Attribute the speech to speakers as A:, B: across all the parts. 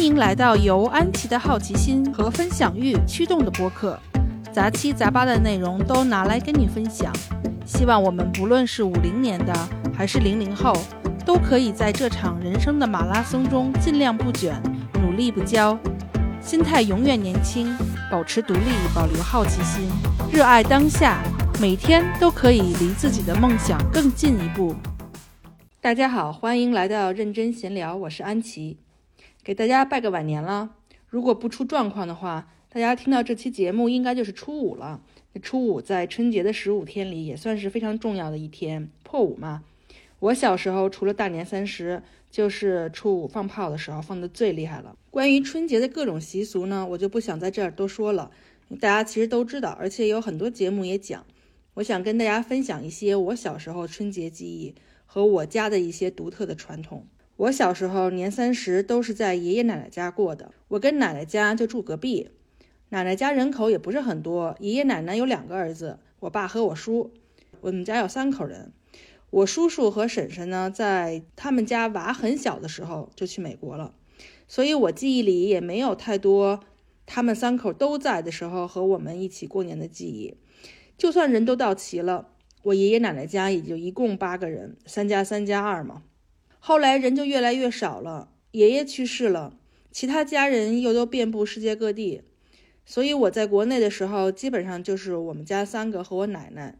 A: 欢迎来到由安琪的好奇心和分享欲驱动的播客，杂七杂八的内容都拿来跟你分享。希望我们不论是五零年的还是零零后，都可以在这场人生的马拉松中尽量不卷，努力不骄，心态永远年轻，保持独立，保留好奇心，热爱当下，每天都可以离自己的梦想更进一步。大家好，欢迎来到认真闲聊，我是安琪，给大家拜个晚年了。如果不出状况的话，大家听到这期节目应该就是初五了。初五在春节的十五天里也算是非常重要的一天，破五嘛。我小时候除了大年三十，就是初五放炮的时候放的最厉害了。关于春节的各种习俗呢，我就不想在这儿多说了，大家其实都知道，而且有很多节目也讲。我想跟大家分享一些我小时候春节记忆和我家的一些独特的传统。我小时候年三十都是在爷爷奶奶家过的，我跟奶奶家就住隔壁。奶奶家人口也不是很多，爷爷奶奶有两个儿子，我爸和我叔，我们家有三口人。我叔叔和婶婶呢，在他们家娃很小的时候就去美国了，所以我记忆里也没有太多他们三口都在的时候和我们一起过年的记忆。就算人都到齐了，我爷爷奶奶家也就一共八个人，三加三加二嘛。后来人就越来越少了，爷爷去世了，其他家人又都遍布世界各地。所以我在国内的时候，基本上就是我们家三个和我奶奶，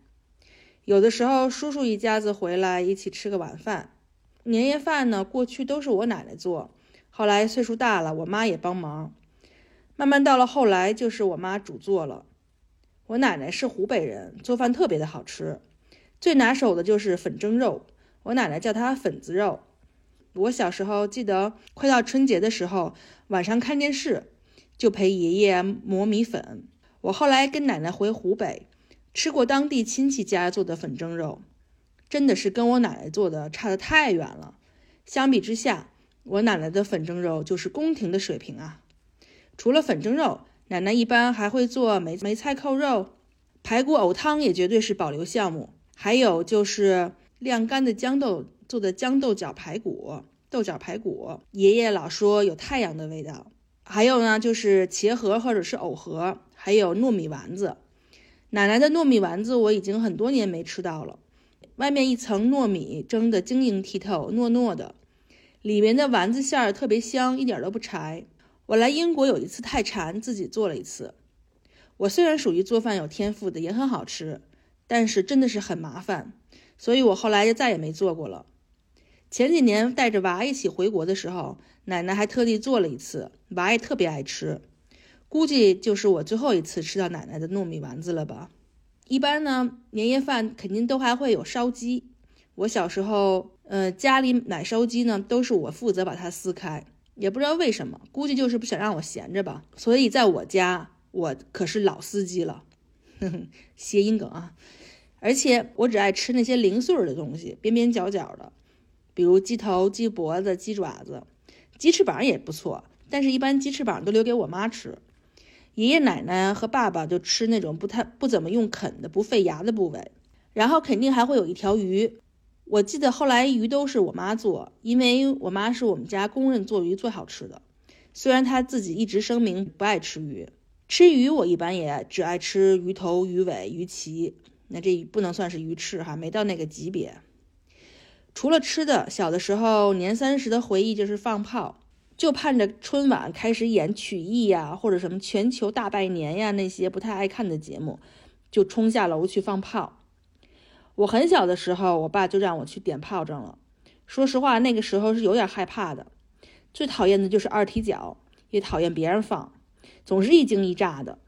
A: 有的时候叔叔一家子回来一起吃个晚饭。年夜饭呢，过去都是我奶奶做，后来岁数大了，我妈也帮忙。慢慢到了后来，就是我妈主做了。我奶奶是湖北人，做饭特别的好吃，最拿手的就是粉蒸肉，我奶奶叫它粉子肉。我小时候记得，快到春节的时候，晚上看电视。就陪爷爷磨米粉。我后来跟奶奶回湖北，吃过当地亲戚家做的粉蒸肉，真的是跟我奶奶做的差得太远了。相比之下，我奶奶的粉蒸肉就是宫廷的水平啊。除了粉蒸肉，奶奶一般还会做梅梅菜扣肉、排骨藕汤，也绝对是保留项目。还有就是晾干的豇豆做的豇豆角排骨、豆角排骨，爷爷老说有太阳的味道。还有呢，就是茄盒或者是藕盒，还有糯米丸子。奶奶的糯米丸子我已经很多年没吃到了，外面一层糯米蒸的晶莹剔透、糯糯的，里面的丸子馅儿特别香，一点都不柴。我来英国有一次太馋，自己做了一次。我虽然属于做饭有天赋的，也很好吃，但是真的是很麻烦，所以我后来就再也没做过了。前几年带着娃一起回国的时候，奶奶还特地做了一次，娃也特别爱吃。估计就是我最后一次吃到奶奶的糯米丸子了吧。一般呢，年夜饭肯定都还会有烧鸡。我小时候，呃，家里买烧鸡呢，都是我负责把它撕开，也不知道为什么，估计就是不想让我闲着吧。所以在我家，我可是老司机了，谐音梗啊。而且我只爱吃那些零碎的东西，边边角角的。比如鸡头、鸡脖子、鸡爪子，鸡翅膀也不错，但是一般鸡翅膀都留给我妈吃。爷爷奶奶和爸爸就吃那种不太不怎么用啃的、不费牙的部位。然后肯定还会有一条鱼，我记得后来鱼都是我妈做，因为我妈是我们家公认做鱼最好吃的。虽然她自己一直声明不爱吃鱼，吃鱼我一般也只爱吃鱼头、鱼尾、鱼鳍，那这不能算是鱼翅哈，没到那个级别。除了吃的，小的时候年三十的回忆就是放炮，就盼着春晚开始演曲艺呀，或者什么全球大拜年呀那些不太爱看的节目，就冲下楼去放炮。我很小的时候，我爸就让我去点炮仗了。说实话，那个时候是有点害怕的。最讨厌的就是二踢脚，也讨厌别人放，总是一惊一乍的。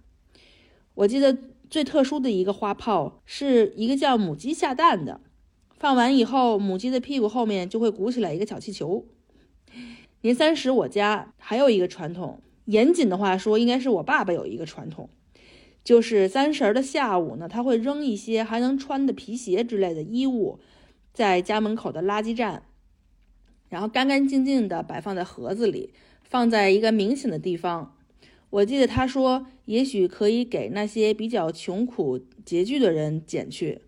A: 我记得最特殊的一个花炮，是一个叫母鸡下蛋的。放完以后，母鸡的屁股后面就会鼓起来一个小气球。年三十，我家还有一个传统，严谨的话说，应该是我爸爸有一个传统，就是三十的下午呢，他会扔一些还能穿的皮鞋之类的衣物，在家门口的垃圾站，然后干干净净的摆放在盒子里，放在一个明显的地方。我记得他说，也许可以给那些比较穷苦拮据的人捡去。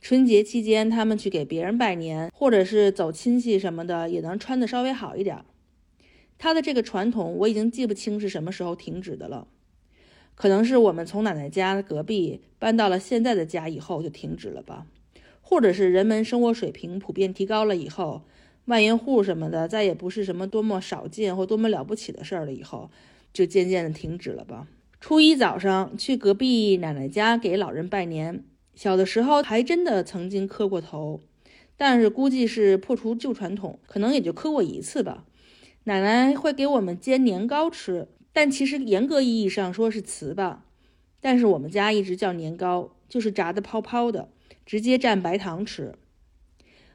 A: 春节期间，他们去给别人拜年，或者是走亲戚什么的，也能穿的稍微好一点。他的这个传统我已经记不清是什么时候停止的了，可能是我们从奶奶家隔壁搬到了现在的家以后就停止了吧，或者是人们生活水平普遍提高了以后，万元户什么的再也不是什么多么少见或多么了不起的事儿了以后，就渐渐的停止了吧。初一早上去隔壁奶奶家给老人拜年，小的时候还真的曾经磕过头。但是估计是破除旧传统，可能也就磕过一次吧。奶奶会给我们煎年糕吃，但其实严格意义上说是糍粑，但是我们家一直叫年糕，就是炸的泡泡的，直接蘸白糖吃。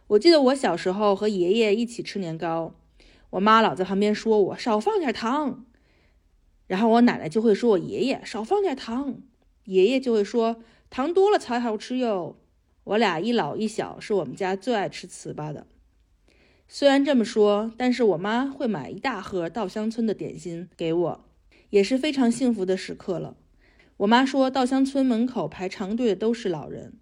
A: 我记得我小时候和爷爷一起吃年糕，我妈老在旁边说我少放点糖，然后我奶奶就会说我爷爷少放点糖，爷爷就会说糖多了才好吃哟。我俩一老一小，是我们家最爱吃糍粑的。虽然这么说，但是我妈会买一大盒稻香村的点心给我，也是非常幸福的时刻了。我妈说，稻香村门口排长队的都是老人，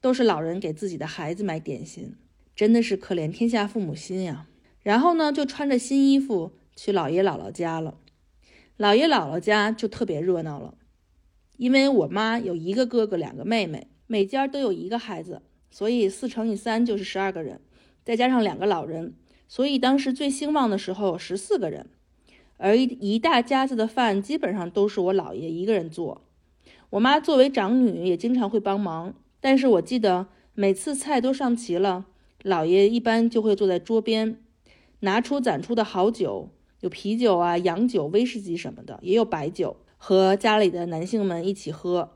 A: 都是老人给自己的孩子买点心，真的是可怜天下父母心呀。然后呢，就穿着新衣服去姥爷姥姥家了。姥爷姥姥家就特别热闹了，因为我妈有一个哥哥，两个妹妹。每家都有一个孩子，所以四乘以三就是十二个人，再加上两个老人，所以当时最兴旺的时候十四个人。而一一大家子的饭基本上都是我姥爷一个人做，我妈作为长女也经常会帮忙。但是我记得每次菜都上齐了，姥爷一般就会坐在桌边，拿出攒出的好酒，有啤酒啊、洋酒、威士忌什么的，也有白酒，和家里的男性们一起喝。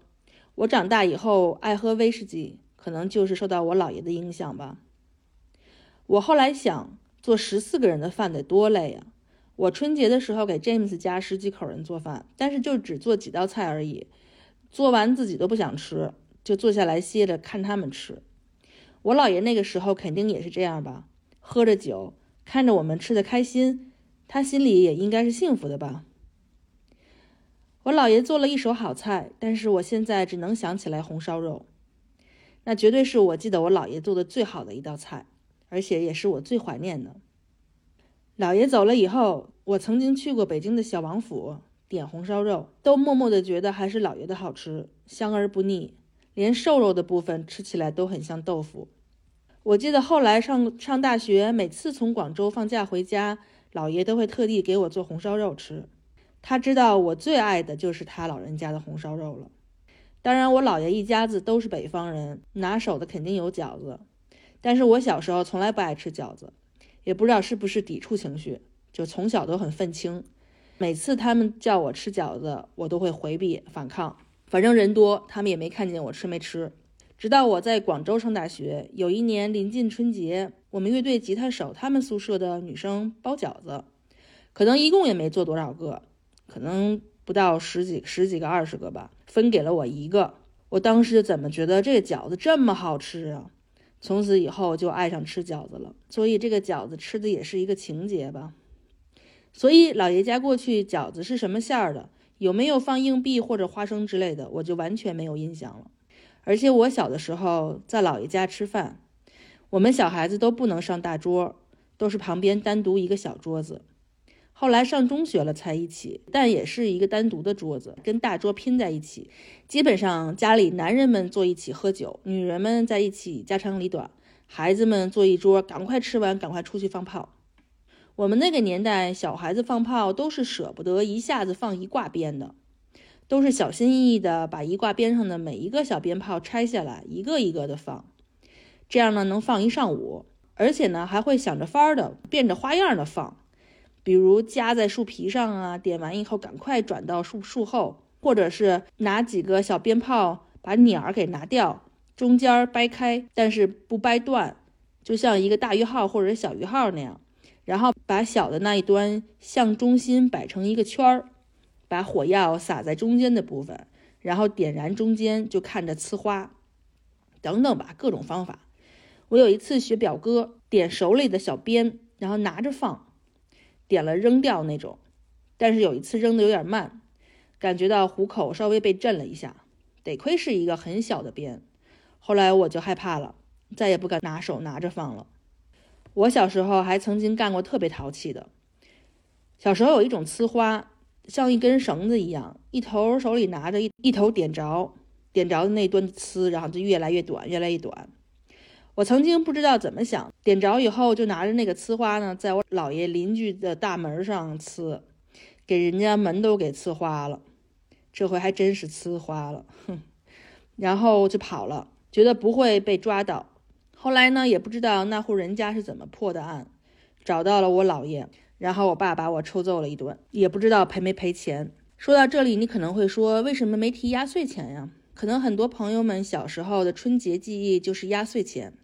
A: 我长大以后爱喝威士忌，可能就是受到我姥爷的影响吧。我后来想，做十四个人的饭得多累呀！我春节的时候给 James 家十几口人做饭，但是就只做几道菜而已，做完自己都不想吃，就坐下来歇着看他们吃。我姥爷那个时候肯定也是这样吧，喝着酒，看着我们吃的开心，他心里也应该是幸福的吧。我姥爷做了一手好菜，但是我现在只能想起来红烧肉，那绝对是我记得我姥爷做的最好的一道菜，而且也是我最怀念的。姥爷走了以后，我曾经去过北京的小王府点红烧肉，都默默的觉得还是姥爷的好吃，香而不腻，连瘦肉的部分吃起来都很像豆腐。我记得后来上上大学，每次从广州放假回家，姥爷都会特地给我做红烧肉吃。他知道我最爱的就是他老人家的红烧肉了。当然，我姥爷一家子都是北方人，拿手的肯定有饺子。但是我小时候从来不爱吃饺子，也不知道是不是抵触情绪，就从小都很愤青。每次他们叫我吃饺子，我都会回避反抗。反正人多，他们也没看见我吃没吃。直到我在广州上大学，有一年临近春节，我们乐队吉他手他们宿舍的女生包饺子，可能一共也没做多少个。可能不到十几、十几个、二十个吧，分给了我一个。我当时怎么觉得这个饺子这么好吃啊？从此以后就爱上吃饺子了。所以这个饺子吃的也是一个情节吧。所以老爷家过去饺子是什么馅儿的，有没有放硬币或者花生之类的，我就完全没有印象了。而且我小的时候在姥爷家吃饭，我们小孩子都不能上大桌，都是旁边单独一个小桌子。后来上中学了才一起，但也是一个单独的桌子，跟大桌拼在一起。基本上家里男人们坐一起喝酒，女人们在一起家长里短，孩子们坐一桌，赶快吃完，赶快出去放炮。我们那个年代，小孩子放炮都是舍不得一下子放一挂鞭的，都是小心翼翼的把一挂鞭上的每一个小鞭炮拆下来，一个一个的放，这样呢能放一上午，而且呢还会想着法儿的变着花样的放。比如夹在树皮上啊，点完以后赶快转到树树后，或者是拿几个小鞭炮把鸟儿给拿掉，中间掰开，但是不掰断，就像一个大鱼号或者小鱼号那样，然后把小的那一端向中心摆成一个圈儿，把火药撒在中间的部分，然后点燃中间，就看着呲花，等等吧，各种方法。我有一次学表哥点手里的小鞭，然后拿着放。点了扔掉那种，但是有一次扔的有点慢，感觉到虎口稍微被震了一下。得亏是一个很小的鞭，后来我就害怕了，再也不敢拿手拿着放了。我小时候还曾经干过特别淘气的，小时候有一种呲花，像一根绳子一样，一头手里拿着，一一头点着，点着的那端呲，然后就越来越短，越来越短。我曾经不知道怎么想，点着以后就拿着那个呲花呢，在我姥爷邻居的大门上呲，给人家门都给呲花了。这回还真是呲花了，哼！然后就跑了，觉得不会被抓到。后来呢，也不知道那户人家是怎么破的案，找到了我姥爷，然后我爸把我抽揍了一顿，也不知道赔没赔钱。说到这里，你可能会说，为什么没提压岁钱呀？可能很多朋友们小时候的春节记忆就是压岁钱，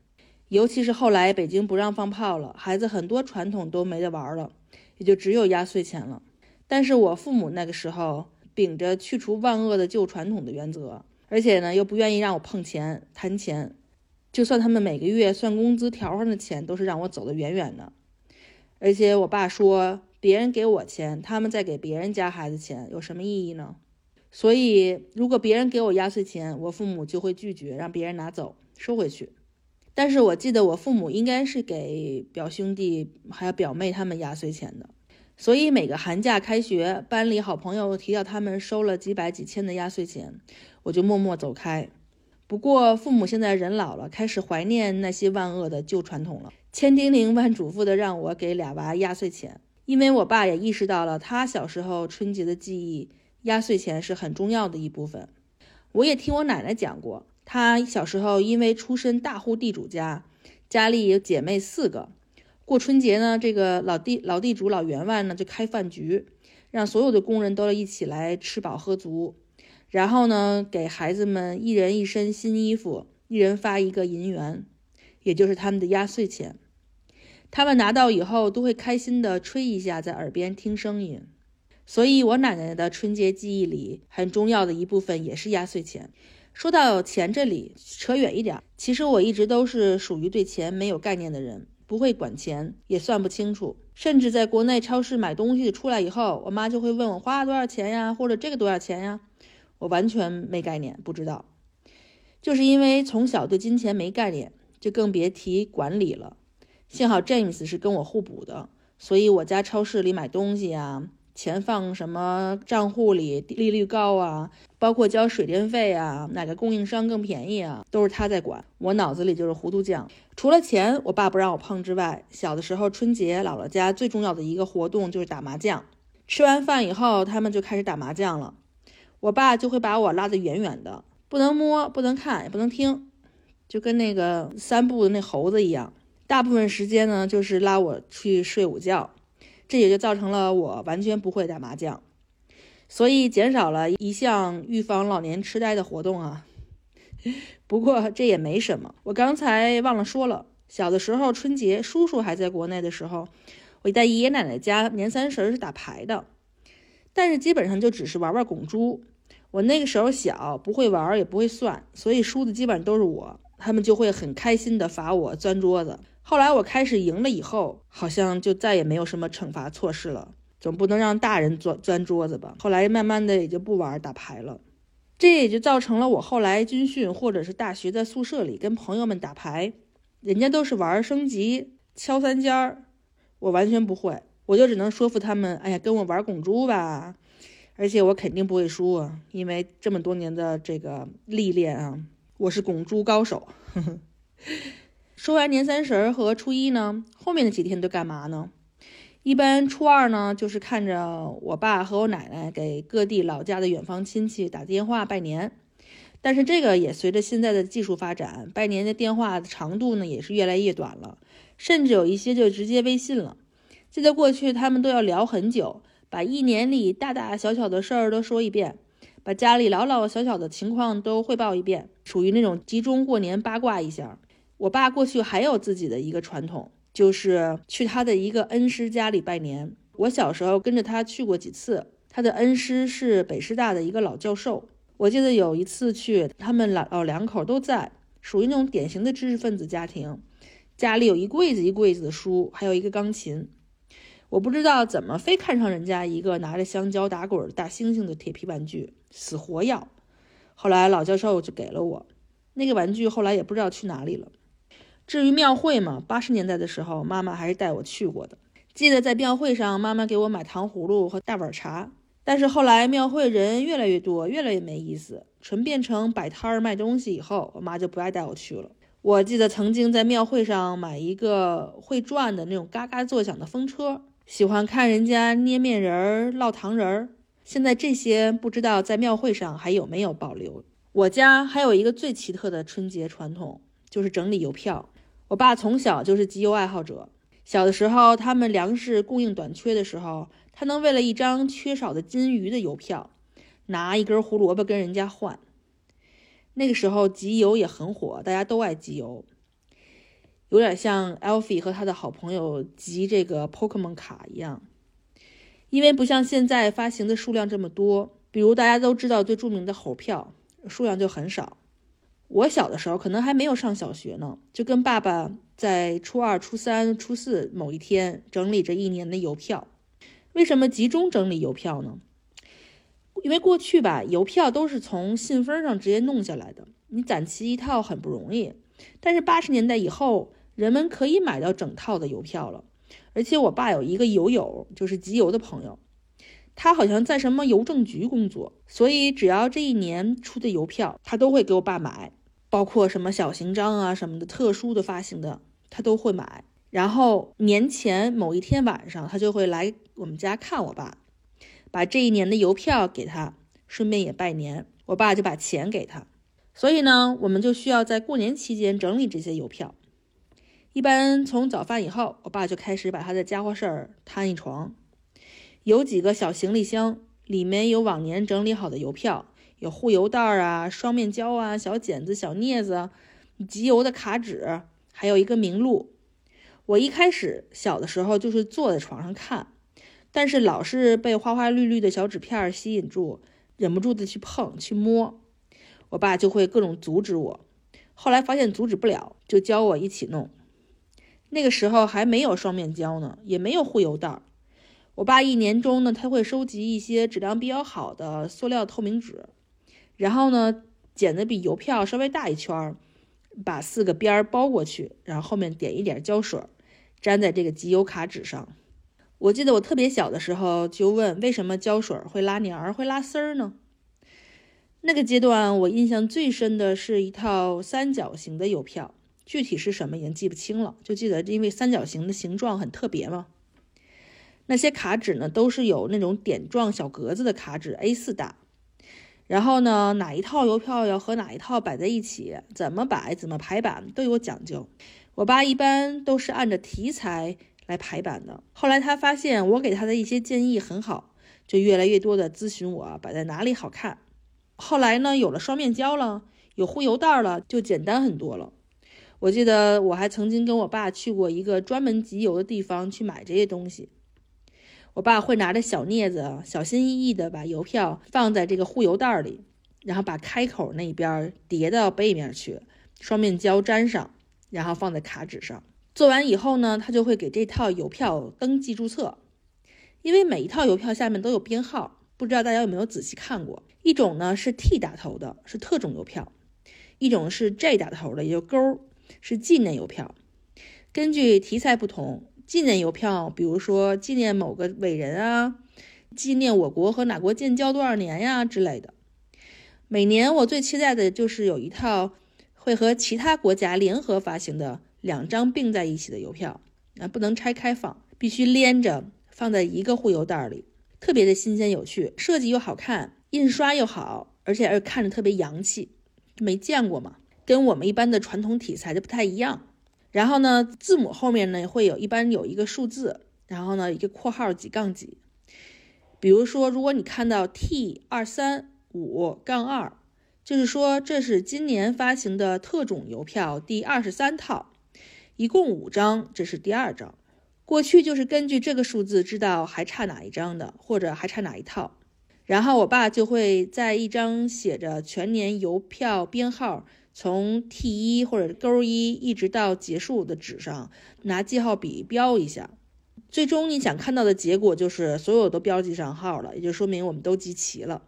A: 尤其是后来北京不让放炮了，孩子很多传统都没得玩了，也就只有压岁钱了。但是我父母那个时候。秉着去除万恶的旧传统的原则，而且呢又不愿意让我碰钱、谈钱，就算他们每个月算工资条上的钱，都是让我走得远远的。而且我爸说，别人给我钱，他们再给别人家孩子钱，有什么意义呢？所以，如果别人给我压岁钱，我父母就会拒绝让别人拿走，收回去。但是我记得我父母应该是给表兄弟还有表妹他们压岁钱的。所以每个寒假开学，班里好朋友提到他们收了几百几千的压岁钱，我就默默走开。不过父母现在人老了，开始怀念那些万恶的旧传统了，千叮咛万嘱咐的让我给俩娃压岁钱。因为我爸也意识到了他小时候春节的记忆，压岁钱是很重要的一部分。我也听我奶奶讲过，他小时候因为出身大户地主家，家里有姐妹四个。过春节呢，这个老地老地主老员外呢就开饭局，让所有的工人都要一起来吃饱喝足，然后呢给孩子们一人一身新衣服，一人发一个银元，也就是他们的压岁钱。他们拿到以后都会开心的吹一下，在耳边听声音。所以，我奶奶的春节记忆里很重要的一部分也是压岁钱。说到钱这里，扯远一点，其实我一直都是属于对钱没有概念的人。不会管钱，也算不清楚，甚至在国内超市买东西出来以后，我妈就会问我花了多少钱呀，或者这个多少钱呀，我完全没概念，不知道。就是因为从小对金钱没概念，就更别提管理了。幸好 James 是跟我互补的，所以我家超市里买东西呀。钱放什么账户里，利率高啊，包括交水电费啊，哪个供应商更便宜啊，都是他在管。我脑子里就是糊涂酱。除了钱，我爸不让我碰之外，小的时候春节姥姥家最重要的一个活动就是打麻将。吃完饭以后，他们就开始打麻将了。我爸就会把我拉得远远的，不能摸，不能看，也不能听，就跟那个三步的那猴子一样。大部分时间呢，就是拉我去睡午觉。这也就造成了我完全不会打麻将，所以减少了一项预防老年痴呆的活动啊。不过这也没什么，我刚才忘了说了，小的时候春节叔叔还在国内的时候，我在爷爷奶奶家年三十是打牌的，但是基本上就只是玩玩拱猪。我那个时候小，不会玩也不会算，所以输的基本上都是我，他们就会很开心的罚我钻桌子。后来我开始赢了以后，好像就再也没有什么惩罚措施了，总不能让大人钻钻桌子吧。后来慢慢的也就不玩打牌了，这也就造成了我后来军训或者是大学在宿舍里跟朋友们打牌，人家都是玩升级敲三尖儿，我完全不会，我就只能说服他们，哎呀，跟我玩拱猪吧，而且我肯定不会输啊，因为这么多年的这个历练啊，我是拱猪高手。呵 呵说完年三十和初一呢，后面的几天都干嘛呢？一般初二呢，就是看着我爸和我奶奶给各地老家的远方亲戚打电话拜年。但是这个也随着现在的技术发展，拜年的电话长度呢也是越来越短了，甚至有一些就直接微信了。记得过去他们都要聊很久，把一年里大大小小的事儿都说一遍，把家里老老小小的情况都汇报一遍，属于那种集中过年八卦一下。我爸过去还有自己的一个传统，就是去他的一个恩师家里拜年。我小时候跟着他去过几次，他的恩师是北师大的一个老教授。我记得有一次去，他们老老两口都在，属于那种典型的知识分子家庭，家里有一柜子一柜子的书，还有一个钢琴。我不知道怎么非看上人家一个拿着香蕉打滚的大猩猩的铁皮玩具，死活要。后来老教授就给了我那个玩具，后来也不知道去哪里了。至于庙会嘛，八十年代的时候，妈妈还是带我去过的。记得在庙会上，妈妈给我买糖葫芦和大碗茶。但是后来庙会人越来越多，越来越没意思，纯变成摆摊儿卖东西以后，我妈就不爱带我去了。我记得曾经在庙会上买一个会转的那种嘎嘎作响的风车，喜欢看人家捏面人儿、烙糖人儿。现在这些不知道在庙会上还有没有保留。我家还有一个最奇特的春节传统，就是整理邮票。我爸从小就是集邮爱好者，小的时候他们粮食供应短缺的时候。他能为了一张缺少的金鱼的邮票，拿一根胡萝卜跟人家换。那个时候集邮也很火，大家都爱集邮，有点像 Alfie 和他的好朋友集这个 Pokemon 卡一样。因为不像现在发行的数量这么多，比如大家都知道最著名的猴票，数量就很少。我小的时候可能还没有上小学呢，就跟爸爸在初二、初三、初四某一天整理着一年的邮票。为什么集中整理邮票呢？因为过去吧，邮票都是从信封上直接弄下来的，你攒齐一套很不容易。但是八十年代以后，人们可以买到整套的邮票了。而且我爸有一个邮友，就是集邮的朋友，他好像在什么邮政局工作，所以只要这一年出的邮票，他都会给我爸买，包括什么小型章啊什么的特殊的发行的，他都会买。然后年前某一天晚上，他就会来我们家看我爸，把这一年的邮票给他，顺便也拜年。我爸就把钱给他。所以呢，我们就需要在过年期间整理这些邮票。一般从早饭以后，我爸就开始把他的家伙事儿摊一床，有几个小行李箱，里面有往年整理好的邮票，有护油袋儿啊、双面胶啊、小剪子、小镊子、集邮的卡纸，还有一个名录。我一开始小的时候就是坐在床上看，但是老是被花花绿绿的小纸片吸引住，忍不住的去碰去摸，我爸就会各种阻止我。后来发现阻止不了，就教我一起弄。那个时候还没有双面胶呢，也没有护油袋儿。我爸一年中呢，他会收集一些质量比较好的塑料透明纸，然后呢剪的比邮票稍微大一圈，把四个边儿包过去，然后后面点一点胶水。粘在这个集邮卡纸上。我记得我特别小的时候就问，为什么胶水会拉黏儿、会拉丝儿呢？那个阶段我印象最深的是一套三角形的邮票，具体是什么已经记不清了，就记得因为三角形的形状很特别嘛。那些卡纸呢，都是有那种点状小格子的卡纸，A4 大。然后呢，哪一套邮票要和哪一套摆在一起，怎么摆、怎么排版都有讲究。我爸一般都是按照题材来排版的。后来他发现我给他的一些建议很好，就越来越多的咨询我摆在哪里好看。后来呢，有了双面胶了，有护邮袋了，就简单很多了。我记得我还曾经跟我爸去过一个专门集邮的地方去买这些东西。我爸会拿着小镊子，小心翼翼地把邮票放在这个护邮袋里，然后把开口那边叠到背面去，双面胶粘上。然后放在卡纸上，做完以后呢，他就会给这套邮票登记注册。因为每一套邮票下面都有编号，不知道大家有没有仔细看过？一种呢是 T 打头的，是特种邮票；一种是 J 打头的，也就勾，是纪念邮票。根据题材不同，纪念邮票，比如说纪念某个伟人啊，纪念我国和哪国建交多少年呀之类的。每年我最期待的就是有一套。会和其他国家联合发行的两张并在一起的邮票，啊，不能拆开放，必须连着放在一个护邮袋里，特别的新鲜有趣，设计又好看，印刷又好，而且而看着特别洋气，没见过嘛，跟我们一般的传统题材就不太一样。然后呢，字母后面呢会有一般有一个数字，然后呢一个括号几杠几，比如说如果你看到 T 二三五杠二。就是说，这是今年发行的特种邮票第二十三套，一共五张，这是第二张。过去就是根据这个数字知道还差哪一张的，或者还差哪一套。然后我爸就会在一张写着全年邮票编号，从 T 一或者勾一一直到结束的纸上拿记号笔标一下。最终你想看到的结果就是所有都标记上号了，也就说明我们都集齐了。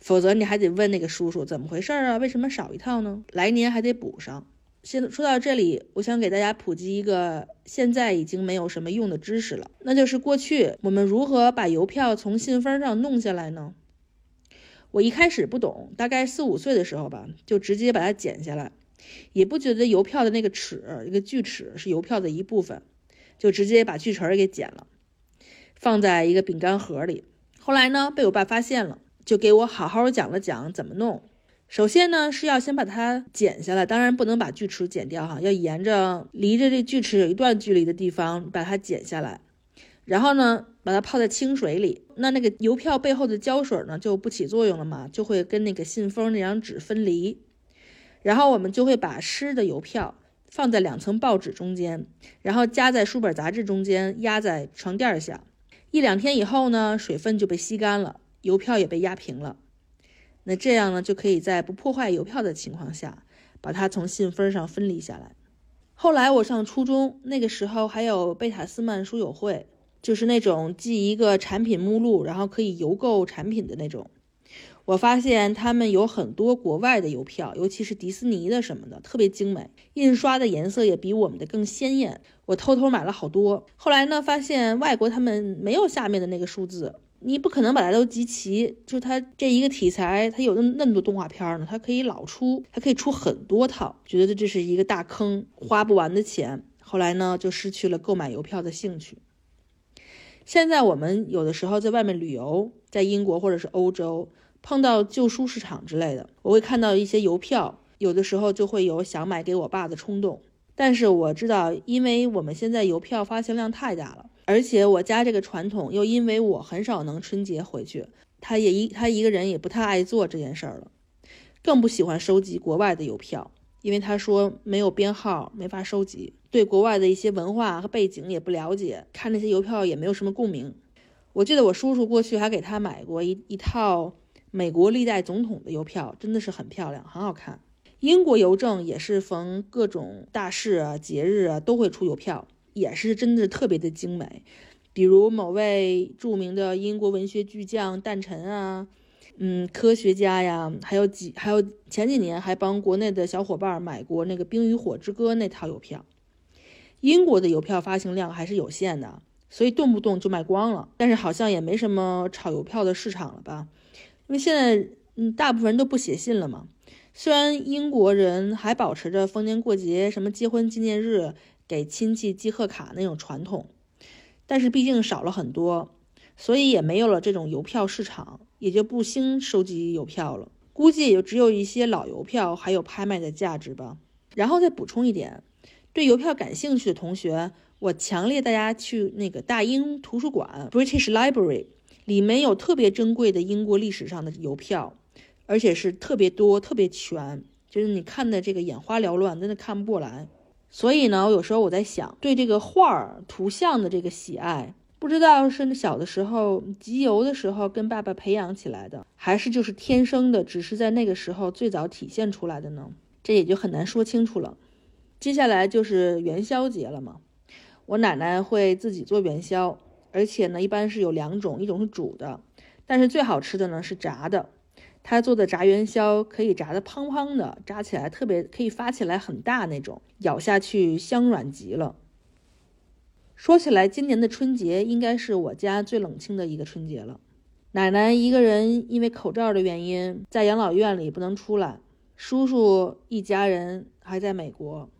A: 否则你还得问那个叔叔怎么回事啊？为什么少一套呢？来年还得补上。先说到这里，我想给大家普及一个现在已经没有什么用的知识了，那就是过去我们如何把邮票从信封上弄下来呢？我一开始不懂，大概四五岁的时候吧，就直接把它剪下来，也不觉得邮票的那个齿，一个锯齿是邮票的一部分，就直接把锯齿给剪了，放在一个饼干盒里。后来呢，被我爸发现了，就给我好好讲了讲怎么弄。首先呢，是要先把它剪下来，当然不能把锯齿剪掉哈，要沿着离着这锯齿有一段距离的地方把它剪下来，然后呢，把它泡在清水里，那那个邮票背后的胶水呢就不起作用了嘛，就会跟那个信封那张纸分离，然后我们就会把湿的邮票放在两层报纸中间，然后夹在书本杂志中间，压在床垫下，一两天以后呢，水分就被吸干了，邮票也被压平了。那这样呢，就可以在不破坏邮票的情况下，把它从信封上分离下来。后来我上初中，那个时候还有贝塔斯曼书友会，就是那种记一个产品目录，然后可以邮购产品的那种。我发现他们有很多国外的邮票，尤其是迪士尼的什么的，特别精美，印刷的颜色也比我们的更鲜艳。我偷偷买了好多。后来呢，发现外国他们没有下面的那个数字。你不可能把它都集齐，就它这一个题材，它有那那么多动画片呢，它可以老出，它可以出很多套，觉得这是一个大坑，花不完的钱。后来呢，就失去了购买邮票的兴趣。现在我们有的时候在外面旅游，在英国或者是欧洲，碰到旧书市场之类的，我会看到一些邮票，有的时候就会有想买给我爸的冲动。但是我知道，因为我们现在邮票发行量太大了。而且我家这个传统又因为我很少能春节回去，他也一他一个人也不太爱做这件事儿了，更不喜欢收集国外的邮票，因为他说没有编号没法收集，对国外的一些文化和背景也不了解，看那些邮票也没有什么共鸣。我记得我叔叔过去还给他买过一一套美国历代总统的邮票，真的是很漂亮，很好看。英国邮政也是逢各种大事啊、节日啊都会出邮票。也是真的特别的精美，比如某位著名的英国文学巨匠诞辰啊，嗯，科学家呀，还有几还有前几年还帮国内的小伙伴买过那个《冰与火之歌》那套邮票。英国的邮票发行量还是有限的，所以动不动就卖光了。但是好像也没什么炒邮票的市场了吧？因为现在嗯，大部分人都不写信了嘛。虽然英国人还保持着逢年过节、什么结婚纪念日。给亲戚寄贺卡那种传统，但是毕竟少了很多，所以也没有了这种邮票市场，也就不兴收集邮票了。估计也就只有一些老邮票还有拍卖的价值吧。然后再补充一点，对邮票感兴趣的同学，我强烈大家去那个大英图书馆 （British Library），里面有特别珍贵的英国历史上的邮票，而且是特别多、特别全，就是你看的这个眼花缭乱，真的看不过来。所以呢，有时候我在想，对这个画儿图像的这个喜爱，不知道是小的时候集邮的时候跟爸爸培养起来的，还是就是天生的，只是在那个时候最早体现出来的呢？这也就很难说清楚了。接下来就是元宵节了嘛，我奶奶会自己做元宵，而且呢，一般是有两种，一种是煮的，但是最好吃的呢是炸的。他做的炸元宵可以炸的胖胖的，炸起来特别可以发起来很大那种，咬下去香软极了。说起来，今年的春节应该是我家最冷清的一个春节了。奶奶一个人因为口罩的原因在养老院里不能出来，叔叔一家人还在美国，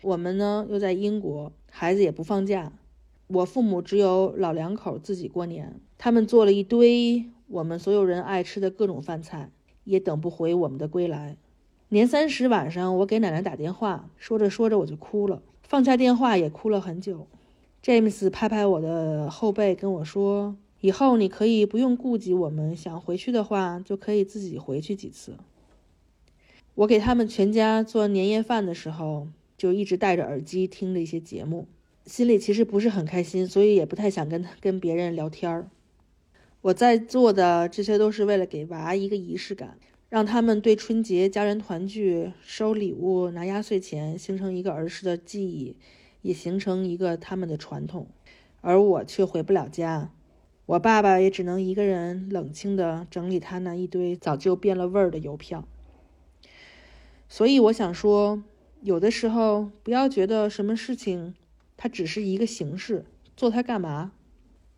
A: 我们呢又在英国，孩子也不放假，我父母只有老两口自己过年，他们做了一堆。我们所有人爱吃的各种饭菜，也等不回我们的归来。年三十晚上，我给奶奶打电话，说着说着我就哭了，放下电话也哭了很久。詹姆斯拍拍我的后背，跟我说：“以后你可以不用顾及我们，想回去的话就可以自己回去几次。”我给他们全家做年夜饭的时候，就一直戴着耳机听着一些节目，心里其实不是很开心，所以也不太想跟跟别人聊天儿。我在做的这些都是为了给娃一个仪式感，让他们对春节家人团聚、收礼物、拿压岁钱形成一个儿时的记忆，也形成一个他们的传统。而我却回不了家，我爸爸也只能一个人冷清地整理他那一堆早就变了味儿的邮票。所以我想说，有的时候不要觉得什么事情它只是一个形式，做它干嘛？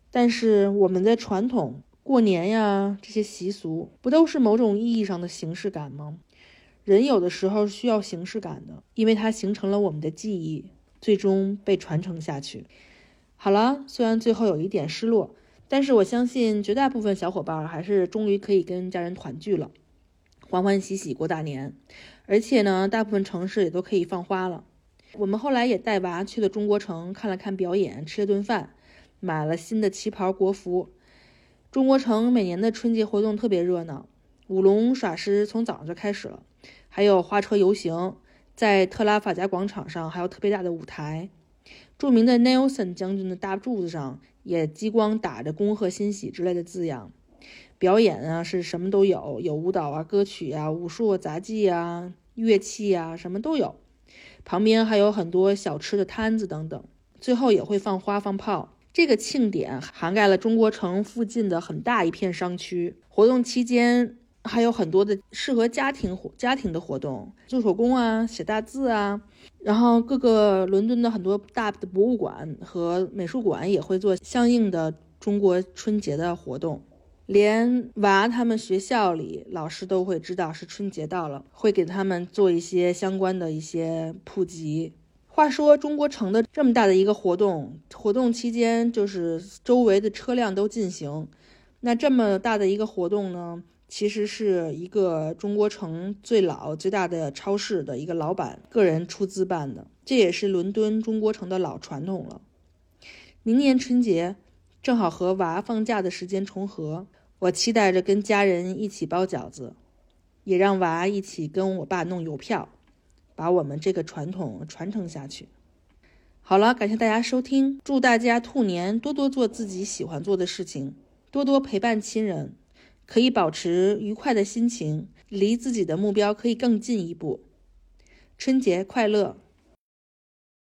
A: 但是我们的传统过年呀，这些习俗不都是某种意义上的形式感吗？人有的时候需要形式感的，因为它形成了我们的记忆，最终被传承下去。好了，虽然最后有一点失落，但是我相信绝大部分小伙伴还是终于可以跟家人团聚了，欢欢喜喜过大年。而且呢，大部分城市也都可以放花了。我们后来也带娃去了中国城，看了看表演，吃了顿饭，买了新的旗袍国服。中国城每年的春节活动特别热闹，舞龙耍狮从早上就开始了。还有花车游行，在特拉法加广场上还有特别大的舞台，著名的 Nelson 将军的大柱子上也激光打着“恭贺新喜”之类的字样。表演啊是什么都有，有舞蹈啊、歌曲啊、武术、杂技啊、乐器啊，什么都有。旁边还有很多小吃的摊子等等。最后也会放花放炮。这个庆典涵盖了中国城附近的很大一片商区。活动期间。还有很多的适合家庭活家庭的活动，做手工啊，写大字啊，然后各个伦敦的很多大的博物馆和美术馆也会做相应的中国春节的活动，连娃他们学校里老师都会知道是春节到了，会给他们做一些相关的一些普及。话说中国城的这么大的一个活动，活动期间就是周围的车辆都进行，那这么大的一个活动呢？其实是一个中国城最老最大的超市的一个老板个人出资办的，这也是伦敦中国城的老传统了。明年春节正好和娃放假的时间重合，我期待着跟家人一起包饺子，也让娃一起跟我爸弄邮票，把我们这个传统传承下去。好了，感谢大家收听，祝大家兔年多多做自己喜欢做的事情，多多陪伴亲人。可以保持愉快的心情，离自己的目标可以更近一步。春节快乐！